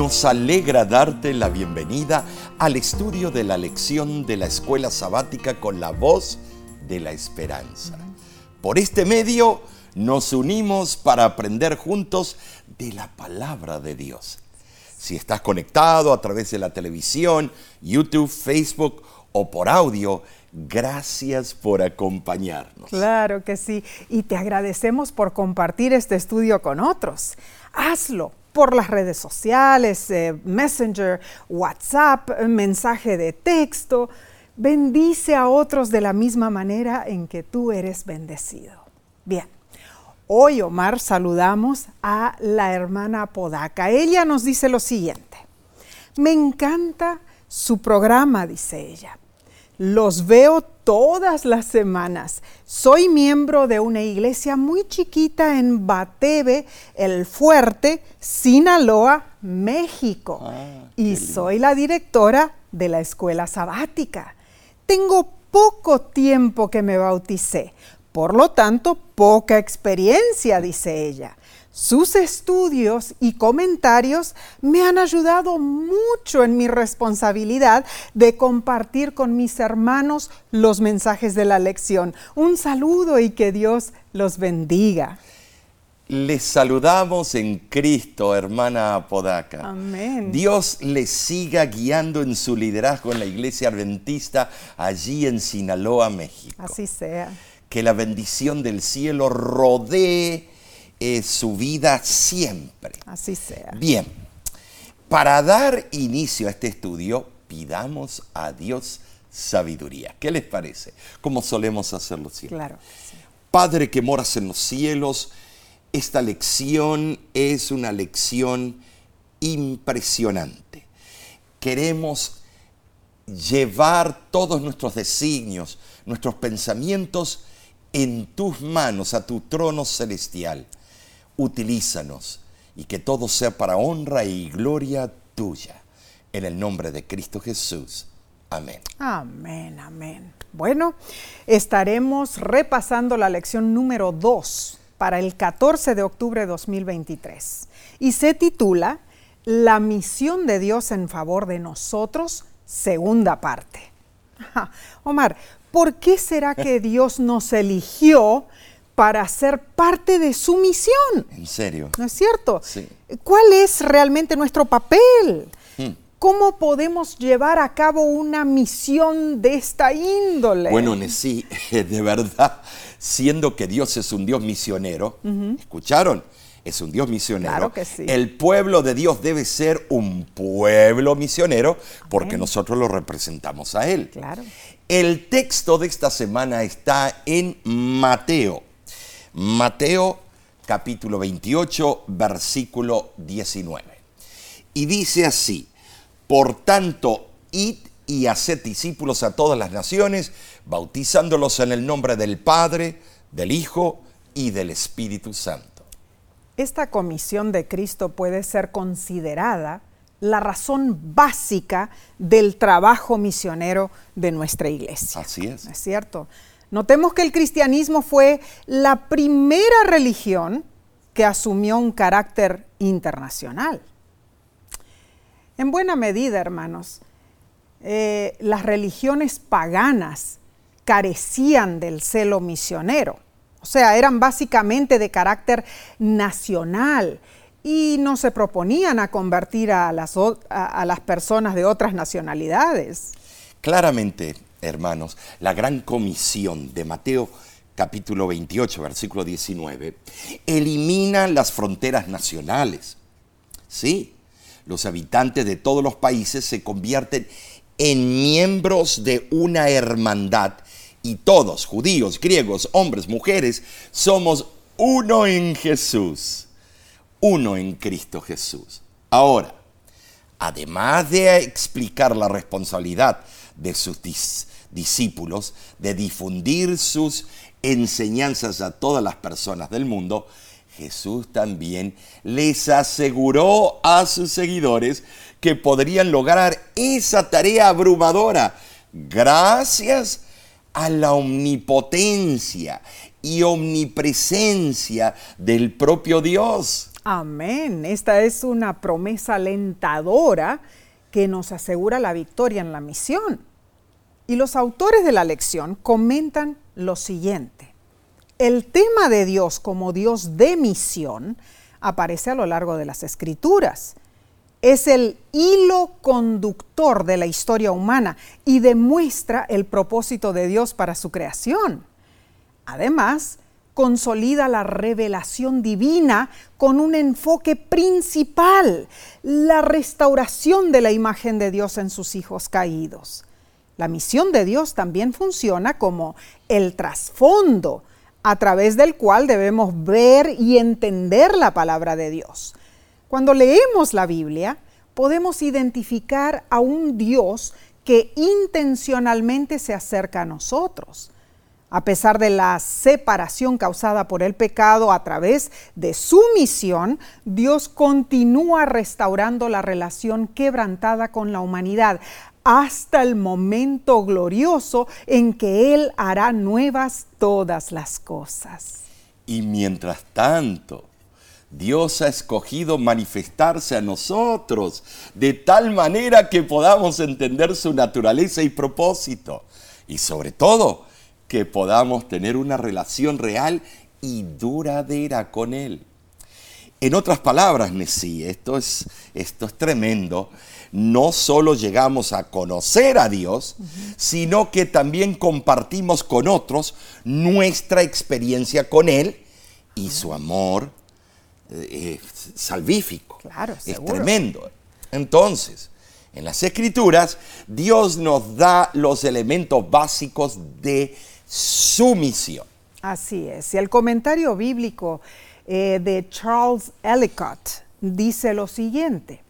Nos alegra darte la bienvenida al estudio de la lección de la escuela sabática con la voz de la esperanza. Por este medio nos unimos para aprender juntos de la palabra de Dios. Si estás conectado a través de la televisión, YouTube, Facebook o por audio, gracias por acompañarnos. Claro que sí, y te agradecemos por compartir este estudio con otros. Hazlo por las redes sociales, eh, Messenger, WhatsApp, mensaje de texto. Bendice a otros de la misma manera en que tú eres bendecido. Bien, hoy Omar saludamos a la hermana Podaca. Ella nos dice lo siguiente. Me encanta su programa, dice ella. Los veo todas las semanas. Soy miembro de una iglesia muy chiquita en Batebe, El Fuerte, Sinaloa, México. Ah, y soy la directora de la escuela sabática. Tengo poco tiempo que me bauticé, por lo tanto, poca experiencia, dice ella. Sus estudios y comentarios me han ayudado mucho en mi responsabilidad de compartir con mis hermanos los mensajes de la lección. Un saludo y que Dios los bendiga. Les saludamos en Cristo, hermana Apodaca. Amén. Dios les siga guiando en su liderazgo en la iglesia adventista allí en Sinaloa, México. Así sea. Que la bendición del cielo rodee su vida siempre. Así sea. Bien, para dar inicio a este estudio, pidamos a Dios sabiduría. ¿Qué les parece? Como solemos hacerlo siempre. Claro. Padre que moras en los cielos, esta lección es una lección impresionante. Queremos llevar todos nuestros designios, nuestros pensamientos en tus manos, a tu trono celestial utilízanos y que todo sea para honra y gloria tuya. En el nombre de Cristo Jesús. Amén. Amén, amén. Bueno, estaremos repasando la lección número 2 para el 14 de octubre de 2023 y se titula La misión de Dios en favor de nosotros, segunda parte. Omar, ¿por qué será que Dios nos eligió para ser parte de su misión. ¿En serio? ¿No es cierto? Sí. ¿Cuál es realmente nuestro papel? Hmm. ¿Cómo podemos llevar a cabo una misión de esta índole? Bueno, sí, de verdad, siendo que Dios es un Dios misionero, ¿escucharon? Es un Dios misionero. Claro que sí. El pueblo de Dios debe ser un pueblo misionero porque nosotros lo representamos a Él. Claro. El texto de esta semana está en Mateo Mateo capítulo 28, versículo 19. Y dice así, por tanto, id y haced discípulos a todas las naciones, bautizándolos en el nombre del Padre, del Hijo y del Espíritu Santo. Esta comisión de Cristo puede ser considerada la razón básica del trabajo misionero de nuestra iglesia. Así es. ¿Es cierto? Notemos que el cristianismo fue la primera religión que asumió un carácter internacional. En buena medida, hermanos, eh, las religiones paganas carecían del celo misionero, o sea, eran básicamente de carácter nacional y no se proponían a convertir a las, a las personas de otras nacionalidades. Claramente, hermanos, la gran comisión de Mateo capítulo 28, versículo 19, elimina las fronteras nacionales. Sí, los habitantes de todos los países se convierten en miembros de una hermandad y todos, judíos, griegos, hombres, mujeres, somos uno en Jesús, uno en Cristo Jesús. Ahora, además de explicar la responsabilidad de sus discípulos de difundir sus enseñanzas a todas las personas del mundo, Jesús también les aseguró a sus seguidores que podrían lograr esa tarea abrumadora gracias a la omnipotencia y omnipresencia del propio Dios. Amén. Esta es una promesa alentadora que nos asegura la victoria en la misión. Y los autores de la lección comentan lo siguiente. El tema de Dios como Dios de misión aparece a lo largo de las escrituras. Es el hilo conductor de la historia humana y demuestra el propósito de Dios para su creación. Además, consolida la revelación divina con un enfoque principal, la restauración de la imagen de Dios en sus hijos caídos. La misión de Dios también funciona como el trasfondo a través del cual debemos ver y entender la palabra de Dios. Cuando leemos la Biblia, podemos identificar a un Dios que intencionalmente se acerca a nosotros a pesar de la separación causada por el pecado a través de su misión, Dios continúa restaurando la relación quebrantada con la humanidad hasta el momento glorioso en que Él hará nuevas todas las cosas. Y mientras tanto, Dios ha escogido manifestarse a nosotros de tal manera que podamos entender su naturaleza y propósito. Y sobre todo, que podamos tener una relación real y duradera con Él. En otras palabras, Nesí, esto es, esto es tremendo. No solo llegamos a conocer a Dios, sino que también compartimos con otros nuestra experiencia con Él y su amor eh, salvífico. Claro, es tremendo. Entonces, en las Escrituras, Dios nos da los elementos básicos de su misión. Así es. Y el comentario bíblico eh, de Charles Ellicott dice lo siguiente.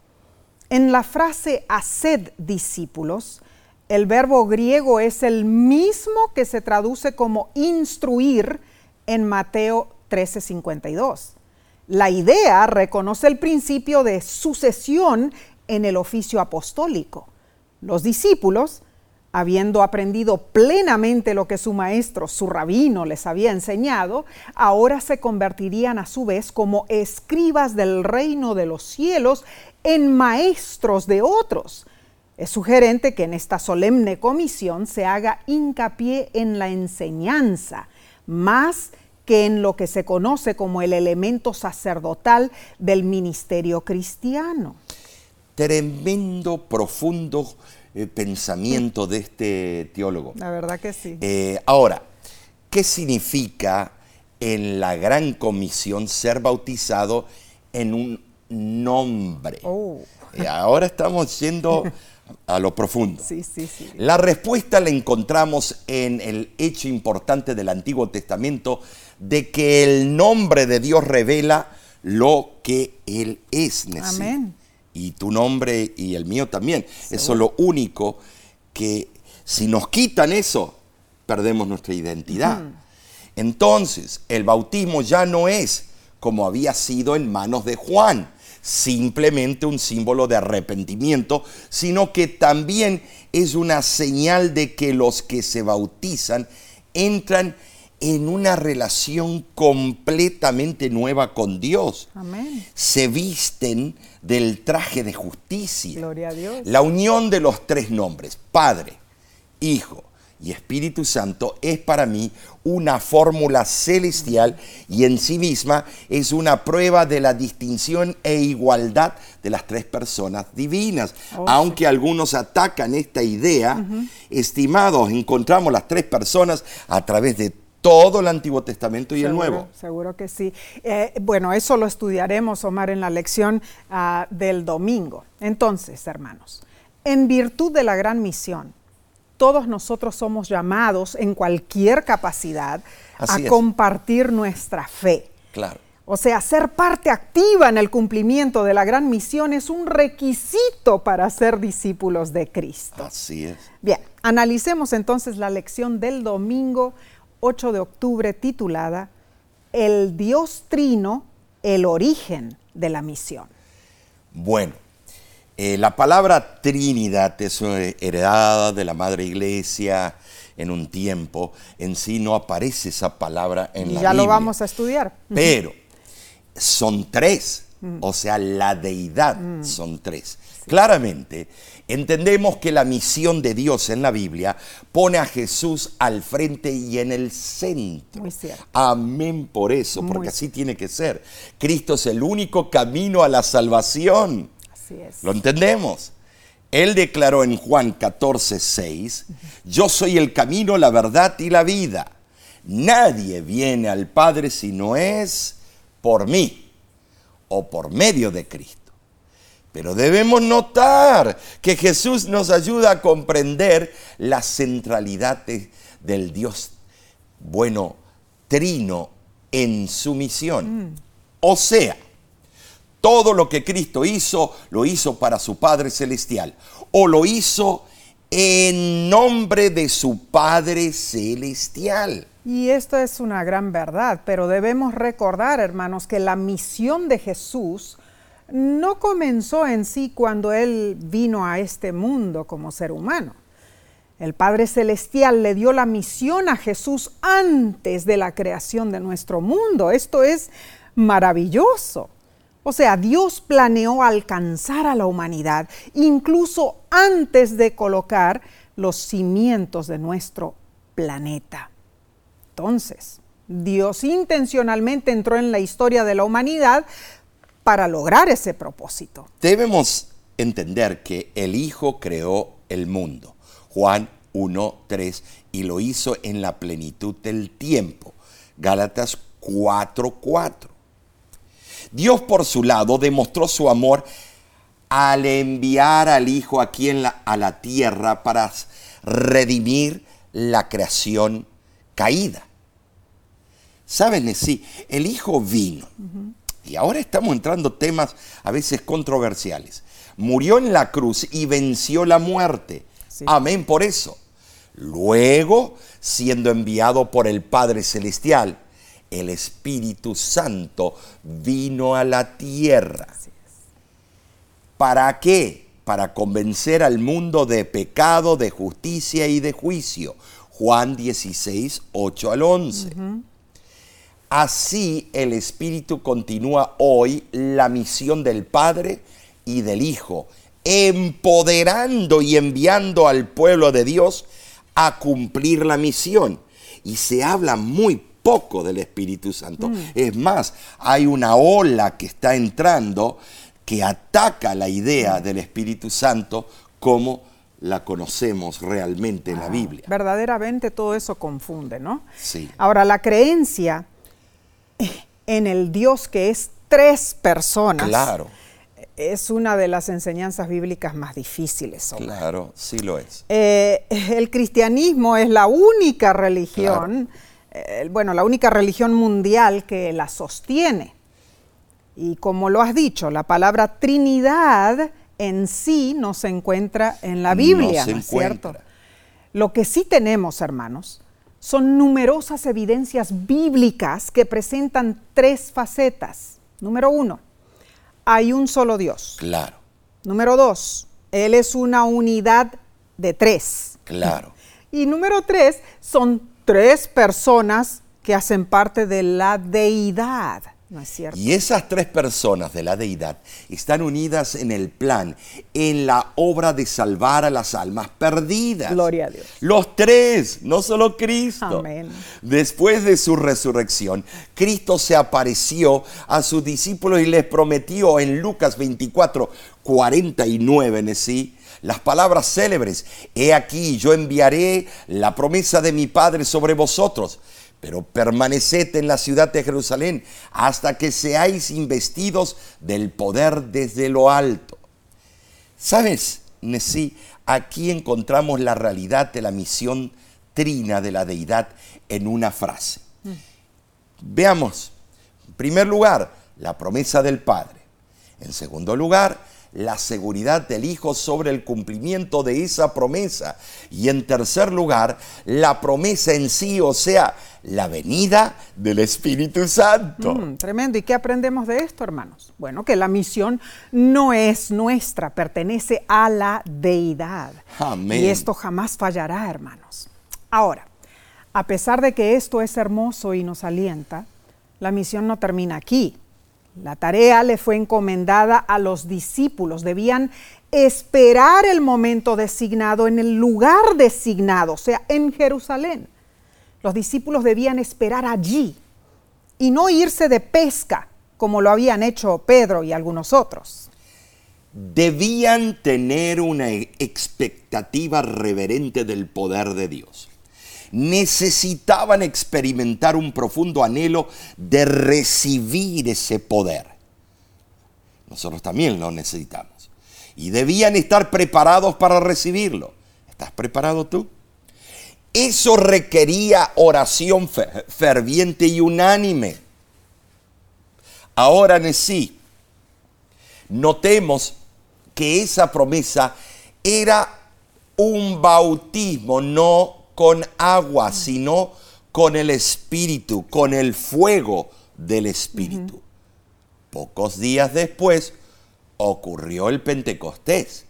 En la frase haced discípulos, el verbo griego es el mismo que se traduce como instruir en Mateo 13:52. La idea reconoce el principio de sucesión en el oficio apostólico. Los discípulos habiendo aprendido plenamente lo que su maestro, su rabino, les había enseñado, ahora se convertirían a su vez como escribas del reino de los cielos en maestros de otros. Es sugerente que en esta solemne comisión se haga hincapié en la enseñanza, más que en lo que se conoce como el elemento sacerdotal del ministerio cristiano. Tremendo, profundo eh, pensamiento de este teólogo. La verdad que sí. Eh, ahora, ¿qué significa en la gran comisión ser bautizado en un nombre? Oh. Eh, ahora estamos yendo a lo profundo. Sí, sí, sí. La respuesta la encontramos en el hecho importante del Antiguo Testamento de que el nombre de Dios revela lo que Él es. Amén y tu nombre y el mío también. Eso es lo único que si nos quitan eso, perdemos nuestra identidad. Entonces, el bautismo ya no es como había sido en manos de Juan, simplemente un símbolo de arrepentimiento, sino que también es una señal de que los que se bautizan entran en una relación completamente nueva con Dios. Amén. Se visten del traje de justicia. Gloria a Dios. La unión de los tres nombres, Padre, Hijo y Espíritu Santo, es para mí una fórmula celestial y en sí misma es una prueba de la distinción e igualdad de las tres personas divinas. Oh, Aunque algunos atacan esta idea, estimados, encontramos las tres personas a través de todo el Antiguo Testamento y el Nuevo. Seguro que sí. Eh, bueno, eso lo estudiaremos, Omar, en la lección ah, del domingo. Entonces, hermanos, en virtud de la gran misión, todos nosotros somos llamados en cualquier capacidad a compartir nuestra fe. Claro. O sea, ser parte activa en el cumplimiento de la gran misión es un requisito para ser discípulos de Cristo. Así es. Bien, analicemos entonces la lección del domingo 8 de octubre titulada El Dios Trino, el origen de la misión. Bueno, eh, la palabra Trinidad es heredada de la Madre Iglesia en un tiempo. En sí no aparece esa palabra en la Biblia. Ya lo vamos a estudiar. Pero son tres. O sea, la deidad son tres. Claramente, entendemos que la misión de Dios en la Biblia pone a Jesús al frente y en el centro. Muy cierto. Amén por eso, porque Muy así tiene que ser. Cristo es el único camino a la salvación. Así es. ¿Lo entendemos? Él declaró en Juan 14, 6, yo soy el camino, la verdad y la vida. Nadie viene al Padre si no es por mí o por medio de Cristo. Pero debemos notar que Jesús nos ayuda a comprender la centralidad de- del Dios bueno, trino en su misión. O sea, todo lo que Cristo hizo, lo hizo para su Padre Celestial. O lo hizo en nombre de su Padre Celestial. Y esto es una gran verdad, pero debemos recordar, hermanos, que la misión de Jesús no comenzó en sí cuando Él vino a este mundo como ser humano. El Padre Celestial le dio la misión a Jesús antes de la creación de nuestro mundo. Esto es maravilloso. O sea, Dios planeó alcanzar a la humanidad incluso antes de colocar los cimientos de nuestro planeta. Entonces, Dios intencionalmente entró en la historia de la humanidad para lograr ese propósito. Debemos entender que el Hijo creó el mundo. Juan 1, 3, y lo hizo en la plenitud del tiempo. Gálatas 4, 4. Dios por su lado demostró su amor al enviar al Hijo aquí en la- a la tierra para redimir la creación caída. ¿Saben? Sí, el Hijo vino. Y ahora estamos entrando temas a veces controversiales. Murió en la cruz y venció la muerte. Sí. Amén por eso. Luego, siendo enviado por el Padre Celestial, el Espíritu Santo vino a la tierra. ¿Para qué? Para convencer al mundo de pecado, de justicia y de juicio. Juan 16, 8 al 11. Así el Espíritu continúa hoy la misión del Padre y del Hijo, empoderando y enviando al pueblo de Dios a cumplir la misión. Y se habla muy poco del Espíritu Santo. Es más, hay una ola que está entrando que ataca la idea del Espíritu Santo como la conocemos realmente en la Biblia. Verdaderamente todo eso confunde, ¿no? Sí. Ahora, la creencia en el Dios que es tres personas Claro, es una de las enseñanzas bíblicas más difíciles. Omar. claro, sí lo es. Eh, el cristianismo es la única religión, eh, bueno, la única religión mundial que la sostiene. Y como lo has dicho, la palabra Trinidad en sí no se encuentra en la Biblia, ¿no es cierto? Lo que sí tenemos, hermanos, son numerosas evidencias bíblicas que presentan tres facetas. Número uno, hay un solo Dios. Claro, Número dos, Él es una unidad de tres. claro. Y número tres, son tres personas que hacen parte de la deidad. ¿No es cierto? Y esas tres personas de la deidad están unidas en el plan, en la obra de salvar a las almas perdidas. Gloria a Dios. Los tres, no solo Cristo. Amén. Después de su resurrección, Cristo se apareció a sus discípulos y les prometió en Lucas 24, 49, en sí, las palabras célebres, he aquí yo enviaré la promesa de mi Padre sobre vosotros, pero permaneced en la ciudad de Jerusalén hasta que seáis investidos del poder desde lo alto. ¿Sabes, Nesí? Aquí encontramos la realidad de la misión trina de la deidad en una frase. Veamos, en primer lugar, la promesa del Padre. En segundo lugar, la seguridad del Hijo sobre el cumplimiento de esa promesa. Y en tercer lugar, la promesa en sí, o sea, la venida del Espíritu Santo. Mm, tremendo. ¿Y qué aprendemos de esto, hermanos? Bueno, que la misión no es nuestra, pertenece a la deidad. Amén. Y esto jamás fallará, hermanos. Ahora, a pesar de que esto es hermoso y nos alienta, la misión no termina aquí. La tarea le fue encomendada a los discípulos. Debían esperar el momento designado en el lugar designado, o sea, en Jerusalén. Los discípulos debían esperar allí y no irse de pesca como lo habían hecho Pedro y algunos otros. Debían tener una expectativa reverente del poder de Dios. Necesitaban experimentar un profundo anhelo de recibir ese poder. Nosotros también lo necesitamos. Y debían estar preparados para recibirlo. ¿Estás preparado tú? Eso requería oración ferviente y unánime. Ahora en sí, notemos que esa promesa era un bautismo, no con agua, sino con el Espíritu, con el fuego del Espíritu. Pocos días después ocurrió el Pentecostés.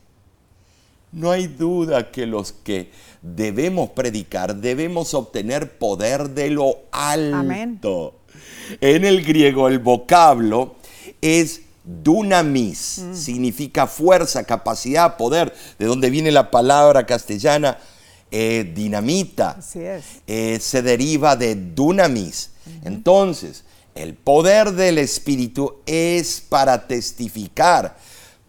No hay duda que los que debemos predicar debemos obtener poder de lo alto. En el griego el vocablo es dunamis, mm. significa fuerza, capacidad, poder, de donde viene la palabra castellana eh, dinamita. Así es. Eh, se deriva de dunamis. Entonces, el poder del Espíritu es para testificar,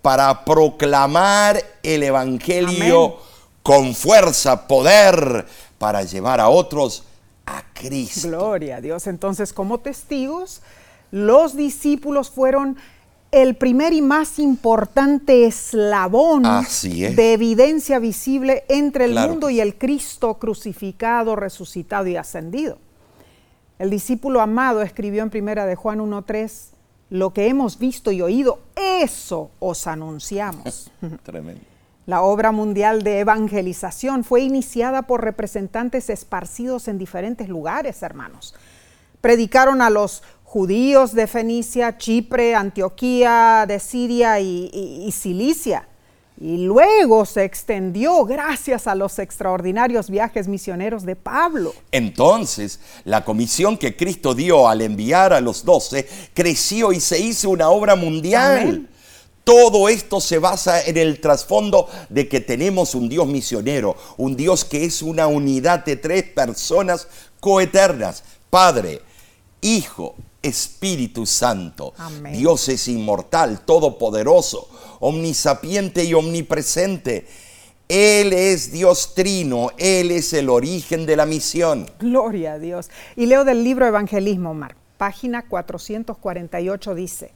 para proclamar el Evangelio con fuerza, poder, para llevar a otros a Cristo. Gloria a Dios. Entonces, como testigos, los discípulos fueron el primer y más importante eslabón de evidencia visible entre el mundo y el Cristo crucificado, resucitado y ascendido. El discípulo amado escribió en primera de Juan 1.3, lo que hemos visto y oído, eso os anunciamos. Tremendo. La obra mundial de evangelización fue iniciada por representantes esparcidos en diferentes lugares, hermanos. Predicaron a los judíos de Fenicia, Chipre, Antioquía, de Siria y, Cilicia. Y luego se extendió gracias a los extraordinarios viajes misioneros de Pablo. Entonces, la comisión que Cristo dio al enviar a los doce creció y se hizo una obra mundial. Todo esto se basa en el trasfondo de que tenemos un Dios misionero, un Dios que es una unidad de tres personas coeternas, Padre, Hijo Espíritu Santo. Dios es inmortal, todopoderoso, omnisapiente y omnipresente. Él es Dios trino, Él es el origen de la misión. Gloria a Dios. Y leo del libro Evangelismo, Mar, página 448 dice,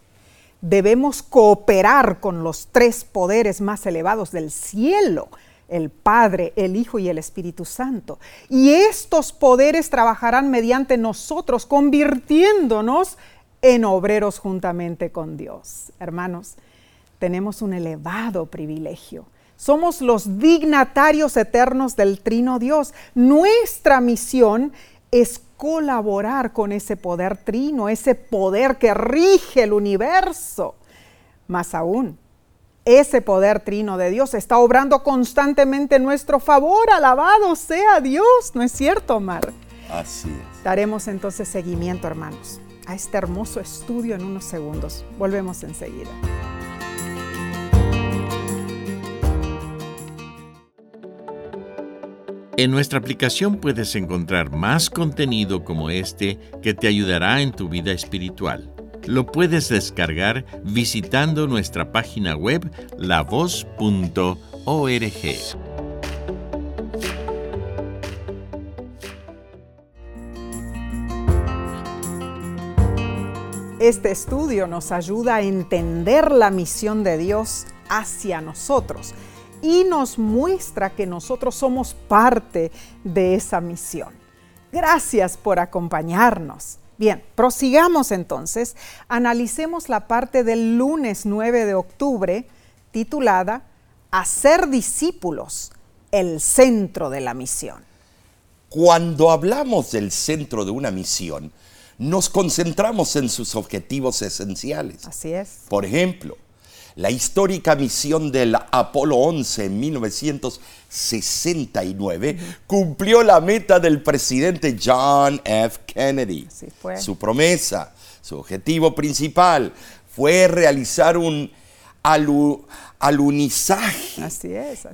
debemos cooperar con los tres poderes más elevados del cielo el Padre, el Hijo y el Espíritu Santo. Y estos poderes trabajarán mediante nosotros, convirtiéndonos en obreros juntamente con Dios. Hermanos, tenemos un elevado privilegio. Somos los dignatarios eternos del Trino Dios. Nuestra misión es colaborar con ese poder trino, ese poder que rige el universo. Más aún, ese poder trino de Dios está obrando constantemente en nuestro favor. Alabado sea Dios, ¿no es cierto, Omar? Así es. Daremos entonces seguimiento, hermanos, a este hermoso estudio en unos segundos. Volvemos enseguida. En nuestra aplicación puedes encontrar más contenido como este que te ayudará en tu vida espiritual. Lo puedes descargar visitando nuestra página web lavoz.org. Este estudio nos ayuda a entender la misión de Dios hacia nosotros y nos muestra que nosotros somos parte de esa misión. Gracias por acompañarnos. Bien, prosigamos entonces, analicemos la parte del lunes 9 de octubre titulada Hacer discípulos, el centro de la misión. Cuando hablamos del centro de una misión, nos concentramos en sus objetivos esenciales. Así es. Por ejemplo, la histórica misión del Apolo 11 en 1969 cumplió la meta del presidente John F. Kennedy. Así fue. Su promesa, Su objetivo principal fue realizar un alunizaje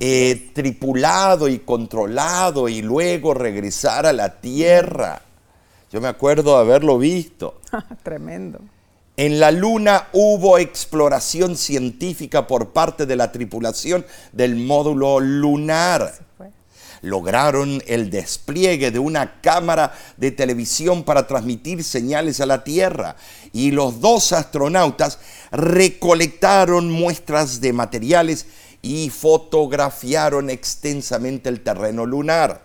eh, tripulado y controlado y luego regresar a la Tierra. Yo me acuerdo haberlo visto. Tremendo. En la Luna hubo exploración científica por parte de la tripulación del módulo lunar. Lograron el despliegue de una cámara de televisión para transmitir señales a la Tierra y los dos astronautas recolectaron muestras de materiales y fotografiaron extensamente el terreno lunar.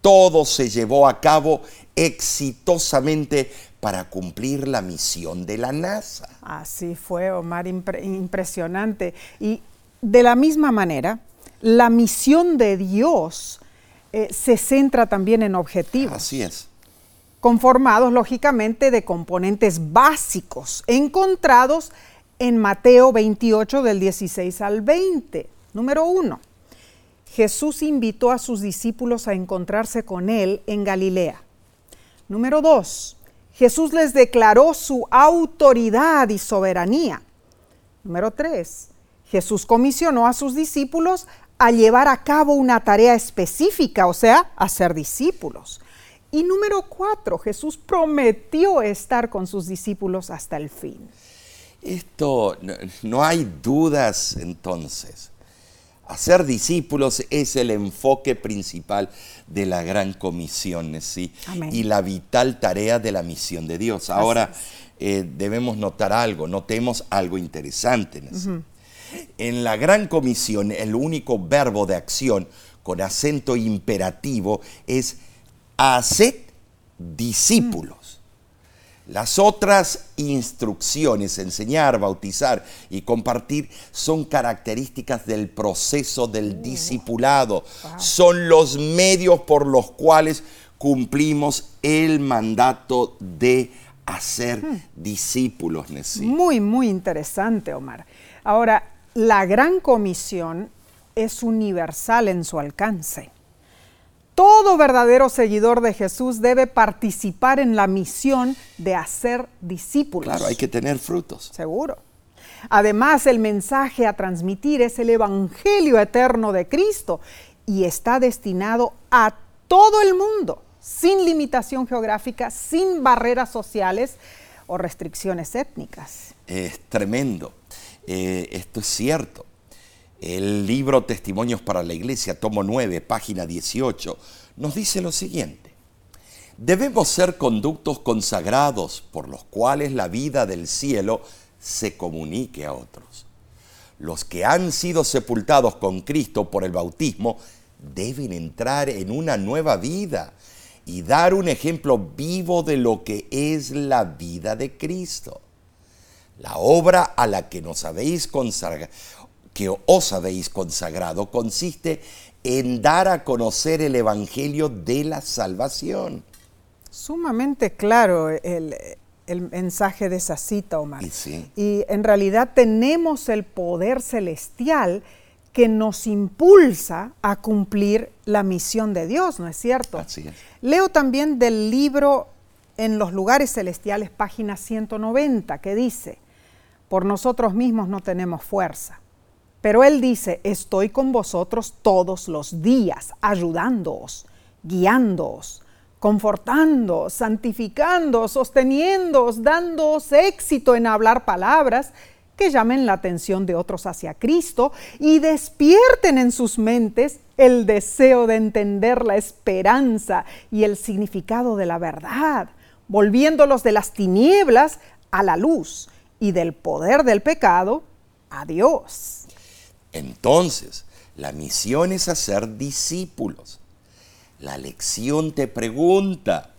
Todo se llevó a cabo exitosamente para cumplir la misión de la NASA. Así fue, Omar, impresionante. Y de la misma manera, la misión de Dios eh, se centra también en objetivos. Así es. Conformados, lógicamente, de componentes básicos encontrados en Mateo 28 del 16 al 20. Número uno, Jesús invitó a sus discípulos a encontrarse con Él en Galilea. Número dos, Jesús les declaró su autoridad y soberanía. Número tres, Jesús comisionó a sus discípulos a llevar a cabo una tarea específica, o sea, a ser discípulos. Y número cuatro, Jesús prometió estar con sus discípulos hasta el fin. Esto, no, hay dudas entonces. Hacer discípulos es el enfoque principal de la gran comisión ¿sí? y la vital tarea de la misión de Dios. Ahora eh, debemos notar algo, notemos algo interesante. En la gran comisión el único verbo de acción con acento imperativo es hacer discípulos. Las otras instrucciones, enseñar, bautizar y compartir, son características del proceso del discipulado. Son los medios por los cuales cumplimos el mandato de hacer hmm. discípulos. Muy, muy interesante, Omar. Ahora, la gran comisión es universal en su alcance. Todo verdadero seguidor de Jesús debe participar en la misión de hacer discípulos. Claro, hay que tener frutos. Seguro. Además, el mensaje a transmitir es el Evangelio eterno de Cristo y está destinado a todo el mundo, sin limitación geográfica, sin barreras sociales o restricciones étnicas. Es tremendo. Eh, esto es cierto. El libro Testimonios para la Iglesia, tomo 9, página 18, nos dice lo siguiente. Debemos ser conductos consagrados por los cuales la vida del cielo se comunique a otros. Los que han sido sepultados con Cristo por el bautismo deben entrar en una nueva vida y dar un ejemplo vivo de lo que es la vida de Cristo. La obra a la que nos habéis consagrado que os habéis consagrado consiste en dar a conocer el Evangelio de la salvación. Sumamente claro el, mensaje de esa cita, Omar. Y en realidad tenemos el poder celestial que nos impulsa a cumplir la misión de Dios, ¿no es cierto? Así es. Leo también del libro En los lugares celestiales, página 190, que dice, por nosotros mismos no tenemos fuerza pero Él dice, estoy con vosotros todos los días, ayudándoos, guiándoos, confortando, santificando, sosteniéndoos, dándoos éxito en hablar palabras que llamen la atención de otros hacia Cristo y despierten en sus mentes el deseo de entender la esperanza y el significado de la verdad, volviéndolos de las tinieblas a la luz y del poder del pecado a Dios. Entonces, la misión es hacer discípulos. La lección te pregunta,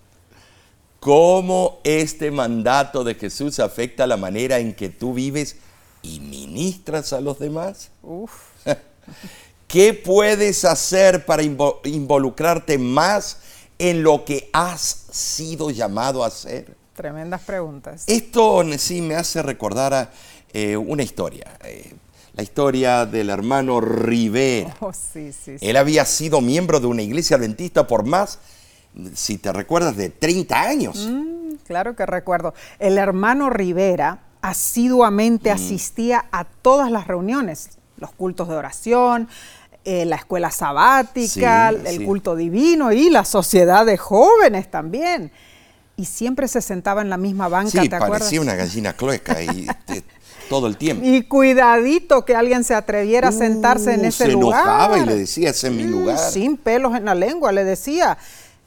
¿cómo este mandato de Jesús afecta la manera en que tú vives y ministras a los demás? ¿Qué puedes hacer para involucrarte más en lo que has sido llamado a hacer? Tremendas preguntas. Esto sí me hace recordar a, eh, una historia. Eh, la historia del hermano Rivera. Oh, sí, sí, Él había sido miembro de una iglesia adventista por más, si te recuerdas, de 30 años. Mm, claro que recuerdo. El hermano Rivera asiduamente asistía a todas las reuniones, los cultos de oración, eh, la escuela sabática, Sí, el sí. culto divino y la sociedad de jóvenes también. Y siempre se sentaba en la misma banca, Sí, ¿te acuerdas? parecía una gallina y te- todo el tiempo. Y cuidadito que alguien se atreviera a sentarse en Uh, ese se lugar. enojaba y le decía, ese es mi Mm, lugar. Sin pelos en la lengua, le decía,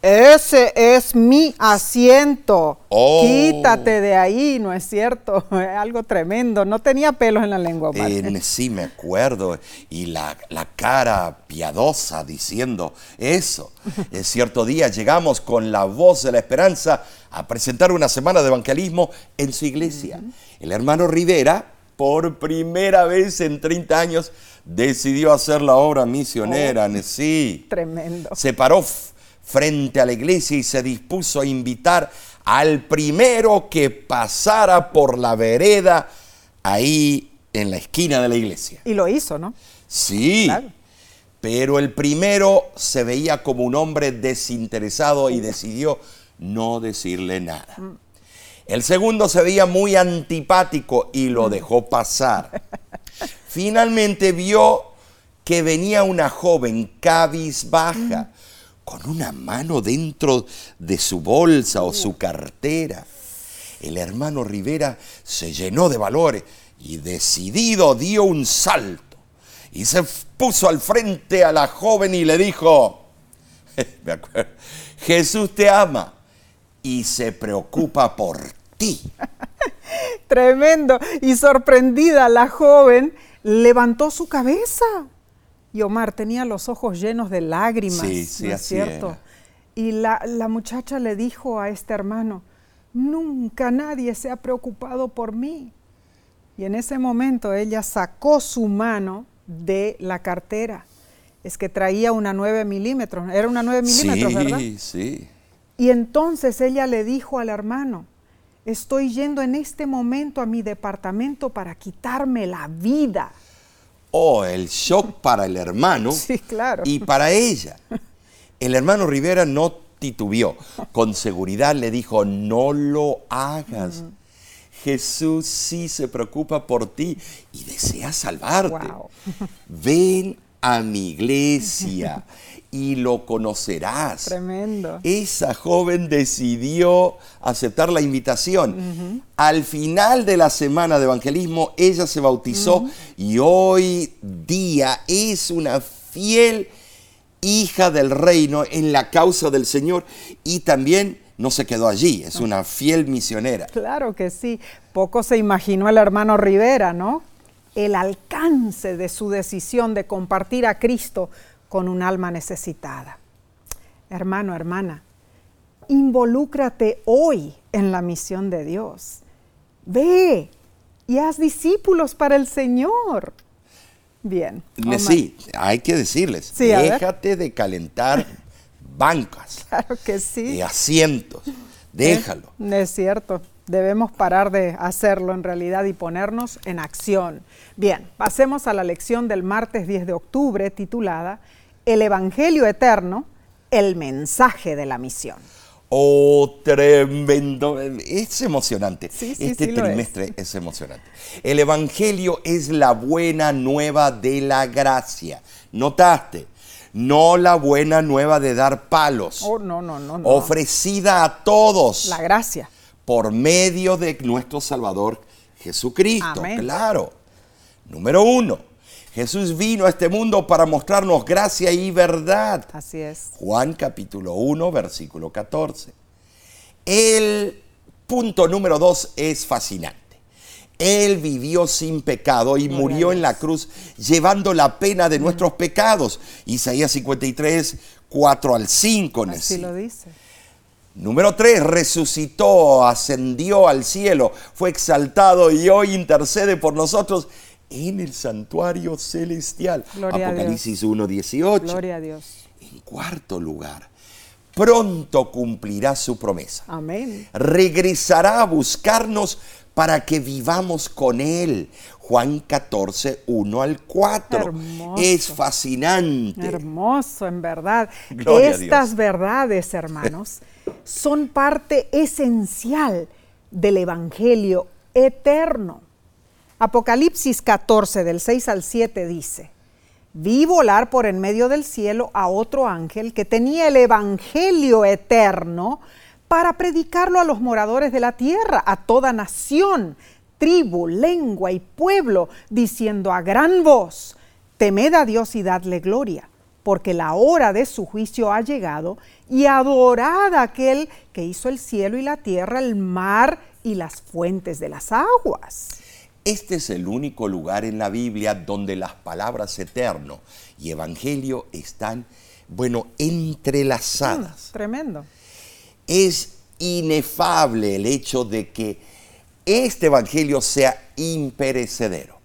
ese es mi asiento. Oh. Quítate de ahí, ¿no es cierto? Algo tremendo. No tenía pelos en la lengua. Eh, sí, me acuerdo. Y la, la cara piadosa diciendo eso. En cierto día llegamos con la voz de la esperanza a presentar una semana de evangelismo en su iglesia. El hermano Rivera, por primera vez en 30 años, decidió hacer la obra misionera. Sí. Tremendo. se paró frente a la iglesia y se dispuso a invitar al primero que pasara por la vereda ahí en la esquina de la iglesia. Y lo hizo, ¿no? Sí, Claro. pero el primero se veía como un hombre desinteresado y decidió no decirle nada. El segundo se veía muy antipático y lo dejó pasar. Finalmente vio que venía una joven cabizbaja con una mano dentro de su bolsa o su cartera. El hermano Rivera se llenó de valores y decidido dio un salto y se puso al frente a la joven y le dijo, me acuerdo, Jesús te ama y se preocupa por ti. Tremendo. Y sorprendida, la joven levantó su cabeza. Y Omar tenía los ojos llenos de lágrimas, Sí, sí, ¿no es cierto? era. Y la, la muchacha le dijo a este hermano, nunca nadie se ha preocupado por mí. Y en ese momento ella sacó su mano de la cartera. Es que traía una 9 milímetros, era una 9 milímetros, ¿verdad? Sí, sí. Y entonces ella le dijo al hermano, estoy yendo en este momento a mi departamento para quitarme la vida. Oh, el shock para el hermano Sí, claro. y para ella. El hermano Rivera no titubeó. Con seguridad le dijo, no lo hagas. Jesús sí se preocupa por ti y desea salvarte. Wow. Ven a mi iglesia y lo conocerás. Tremendo. Esa joven decidió aceptar la invitación. Al final de la semana de evangelismo, ella se bautizó y hoy día es una fiel hija del reino en la causa del Señor y también no se quedó allí, es una fiel misionera. Claro que sí. Poco se imaginó el hermano Rivera, ¿no? El alcance de su decisión de compartir a Cristo con un alma necesitada. Hermano, hermana, involúcrate hoy en la misión de Dios. Ve y haz discípulos para el Señor. Bien. Omar. Sí, hay que decirles, Sí, déjate de calentar bancas Claro que sí. y asientos, déjalo. Es cierto, debemos parar de hacerlo en realidad y ponernos en acción. Bien, pasemos a la lección del martes 10 de octubre titulada El Evangelio Eterno, el mensaje de la misión. Oh, tremendo. Es emocionante. Sí, sí, este sí lo es. trimestre es. emocionante. El Evangelio es la buena nueva de la gracia. ¿Notaste? No la buena nueva de dar palos. Oh, no, no, no, no. Ofrecida a todos La gracia. por medio de nuestro Salvador Jesucristo. Amén. Claro. Número uno. Jesús vino a este mundo para mostrarnos gracia y verdad. Así es. Juan capítulo 1, versículo 14. El punto número 2 es fascinante. Él vivió sin pecado y murió en la cruz llevando la pena de nuestros pecados. Isaías 53, 4 al 5. Así lo dice. Número 3, resucitó, ascendió al cielo, fue exaltado y hoy intercede por nosotros en el santuario celestial. Gloria Apocalipsis 1, 18. Gloria a Dios. En cuarto lugar, pronto cumplirá su promesa. Amén. Regresará a buscarnos para que vivamos con Él. Juan 14, 1 al 4. Hermoso. Es fascinante. Hermoso, en verdad. Gloria a Estas verdades, hermanos, son parte esencial del Evangelio eterno. Apocalipsis 14 del 6 al 7 dice, vi volar por en medio del cielo a otro ángel que tenía el Evangelio eterno para predicarlo a los moradores de la tierra, a toda nación, tribu, lengua y pueblo, diciendo a gran voz, temed a Dios y dadle gloria, porque la hora de su juicio ha llegado, y adorad a aquel que hizo el cielo y la tierra, el mar y las fuentes de las aguas. Este es el único lugar en la Biblia donde las palabras eterno y evangelio están, bueno, entrelazadas. Mm, tremendo. Es inefable el hecho de que este evangelio sea imperecedero.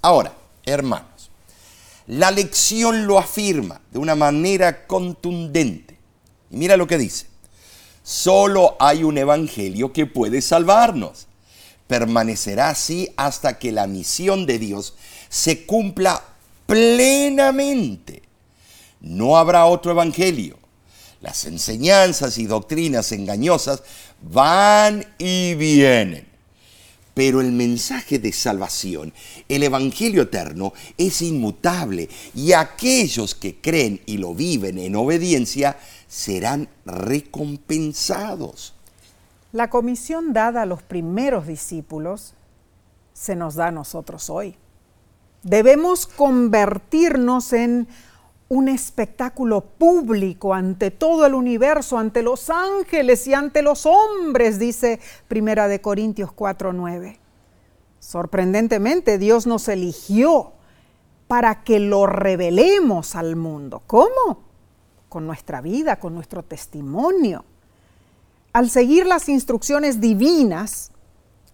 Ahora, hermanos, la lección lo afirma de una manera contundente. Y mira lo que dice. Solo hay un evangelio que puede salvarnos permanecerá así hasta que la misión de Dios se cumpla plenamente. No habrá otro evangelio. Las enseñanzas y doctrinas engañosas van y vienen. Pero el mensaje de salvación, el Evangelio eterno, es inmutable y aquellos que creen y lo viven en obediencia serán recompensados. La comisión dada a los primeros discípulos se nos da a nosotros hoy. Debemos convertirnos en un espectáculo público ante todo el universo, ante los ángeles y ante los hombres, dice Primera de Corintios 4:9. Sorprendentemente, Dios nos eligió para que lo revelemos al mundo. ¿Cómo? Con nuestra vida, con nuestro testimonio al seguir las instrucciones divinas,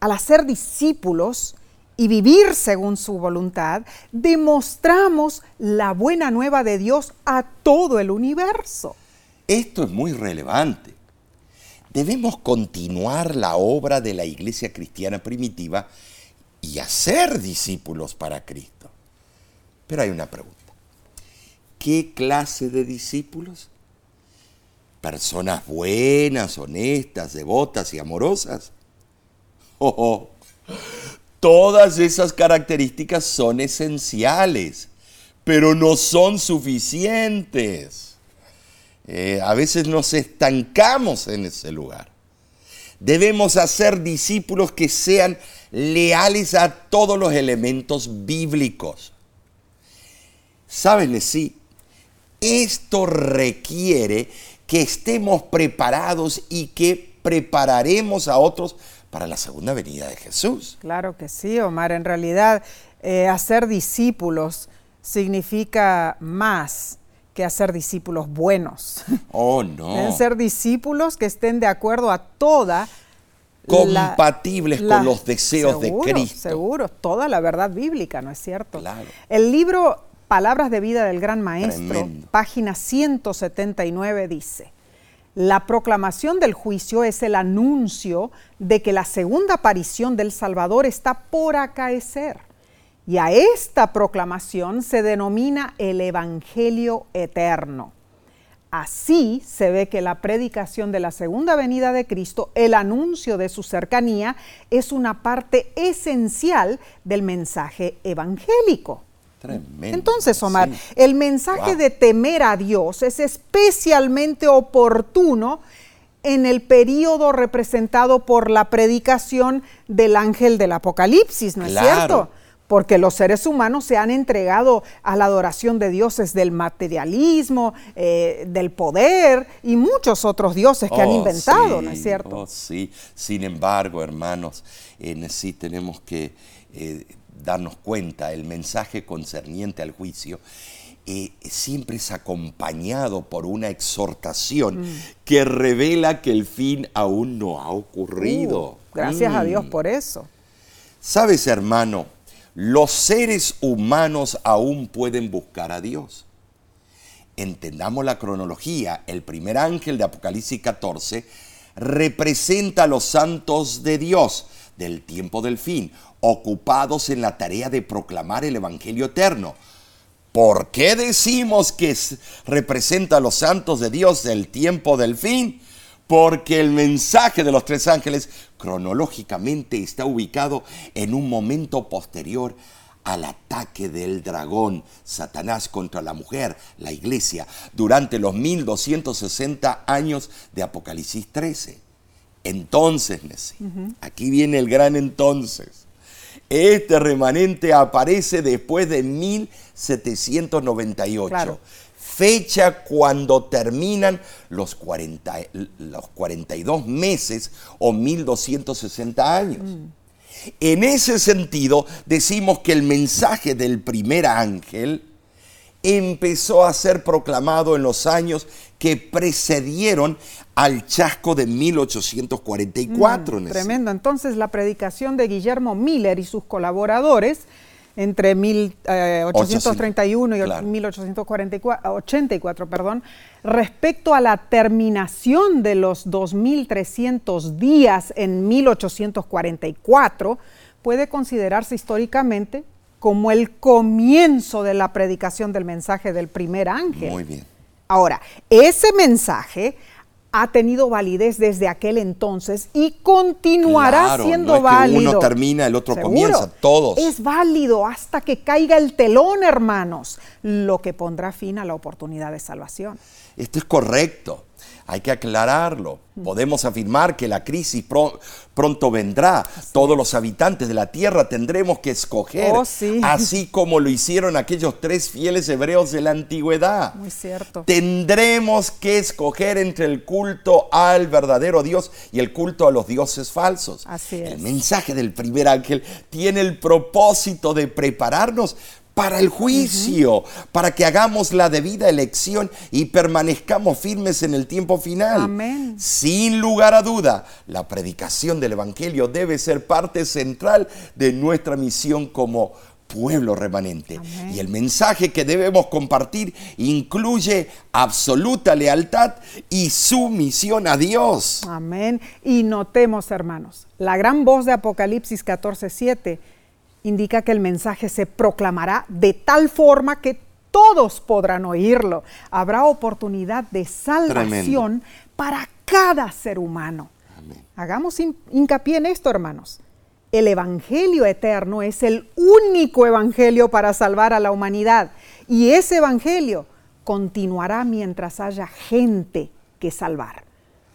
al hacer discípulos y vivir según su voluntad, demostramos la buena nueva de Dios a todo el universo. Esto es muy relevante. Debemos continuar la obra de la iglesia cristiana primitiva y hacer discípulos para Cristo. Pero hay una pregunta. ¿Qué clase de discípulos? Personas buenas, honestas, devotas y amorosas. Oh, oh, Todas esas características son esenciales, pero no son suficientes. Eh, a veces nos estancamos en ese lugar. Debemos hacer discípulos que sean leales a todos los elementos bíblicos. ¿Saben? Sí, esto requiere que estemos preparados y que prepararemos a otros para la segunda venida de Jesús. Claro que sí, Omar. En realidad, eh, hacer discípulos significa más que hacer discípulos buenos. Oh, no. ser discípulos que estén de acuerdo a toda compatibles con los deseos de Cristo. Seguro, toda la verdad bíblica, ¿no es cierto? Claro. El libro Palabras de vida del Gran Maestro, página 179 dice, la proclamación del juicio es el anuncio de que la segunda aparición del Salvador está por acaecer. Y a esta proclamación se denomina el Evangelio Eterno. Así se ve que la predicación de la segunda venida de Cristo, el anuncio de su cercanía, es una parte esencial del mensaje evangélico. Entonces, Omar, el mensaje de temer a Dios es especialmente oportuno en el periodo representado por la predicación del ángel del Apocalipsis, ¿no es cierto? Porque los seres humanos se han entregado a la adoración de dioses del materialismo, eh, del poder y muchos otros dioses que han oh, inventado, ¿no es cierto? Oh, sí, sin embargo, hermanos, en sí tenemos que eh, darnos cuenta, el mensaje concerniente al juicio, eh, siempre es acompañado por una exhortación mm. que revela que el fin aún no ha ocurrido. Uh, gracias a Dios mm. por eso. Sabes, hermano, los seres humanos aún pueden buscar a Dios. Entendamos la cronología. El primer ángel de Apocalipsis 14 representa a los santos de Dios del tiempo del fin, ocupados en la tarea de proclamar el Evangelio eterno. ¿Por qué decimos que representa a los santos de Dios del tiempo del fin? porque el mensaje de los tres ángeles cronológicamente está ubicado en un momento posterior al ataque del dragón, Satanás contra la mujer, la iglesia, durante los 1260 años de Apocalipsis 13. Entonces, aquí viene el gran entonces. Este remanente aparece después de 1798 fecha cuando terminan los, 40, los 42 meses o 1260 años. Mm. En ese sentido, decimos que el mensaje del primer ángel empezó a ser proclamado en los años que precedieron al chasco de 1844. Mm, tremendo. Entonces, la predicación de Guillermo Miller y sus colaboradores entre 1831 eh, y 1884, perdón, respecto a la terminación de los 2.300 días en 1844, puede considerarse históricamente como el comienzo de la predicación del mensaje del primer ángel. Muy bien. Ahora, ese mensaje ha tenido validez desde aquel entonces y continuará siendo no válido. uno termina, el otro comienza, todos. Es válido hasta que caiga el telón, hermanos, lo que pondrá fin a la oportunidad de salvación. Esto es correcto hay que aclararlo. Podemos afirmar que la crisis pronto vendrá. Todos los habitantes de la tierra tendremos que escoger, oh, así como lo hicieron aquellos tres fieles hebreos de la antigüedad. Muy cierto. Tendremos que escoger entre el culto al verdadero Dios y el culto a los dioses falsos. Así es. El mensaje del primer ángel tiene el propósito de prepararnos para el juicio, para que hagamos la debida elección y permanezcamos firmes en el tiempo final. Amén. Sin lugar a duda, la predicación del Evangelio debe ser parte central de nuestra misión como pueblo remanente. Y el mensaje que debemos compartir incluye absoluta lealtad y sumisión a Dios. Amén. Y notemos, hermanos, la gran voz de Apocalipsis 14:7 indica que el mensaje se proclamará de tal forma que todos podrán oírlo. Habrá oportunidad de salvación para cada ser humano. Hagamos hincapié en esto, hermanos. El Evangelio eterno es el único Evangelio para salvar a la humanidad. Y ese Evangelio continuará mientras haya gente que salvar.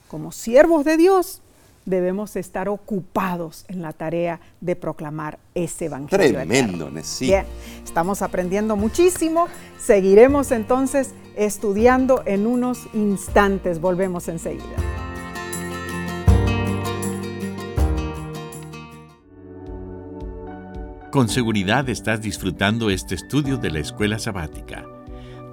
Como siervos de Dios, debemos estar ocupados en la tarea de proclamar ese evangelio. Tremendo, sí. Bien, estamos aprendiendo muchísimo. Seguiremos entonces estudiando en unos instantes. Volvemos enseguida. Con seguridad estás disfrutando este estudio de la escuela sabática.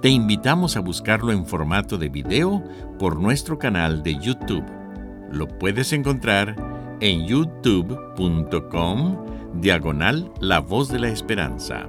Te invitamos a buscarlo en formato de video por nuestro canal de YouTube lo puedes encontrar en youtube.com diagonal La Voz de la Esperanza.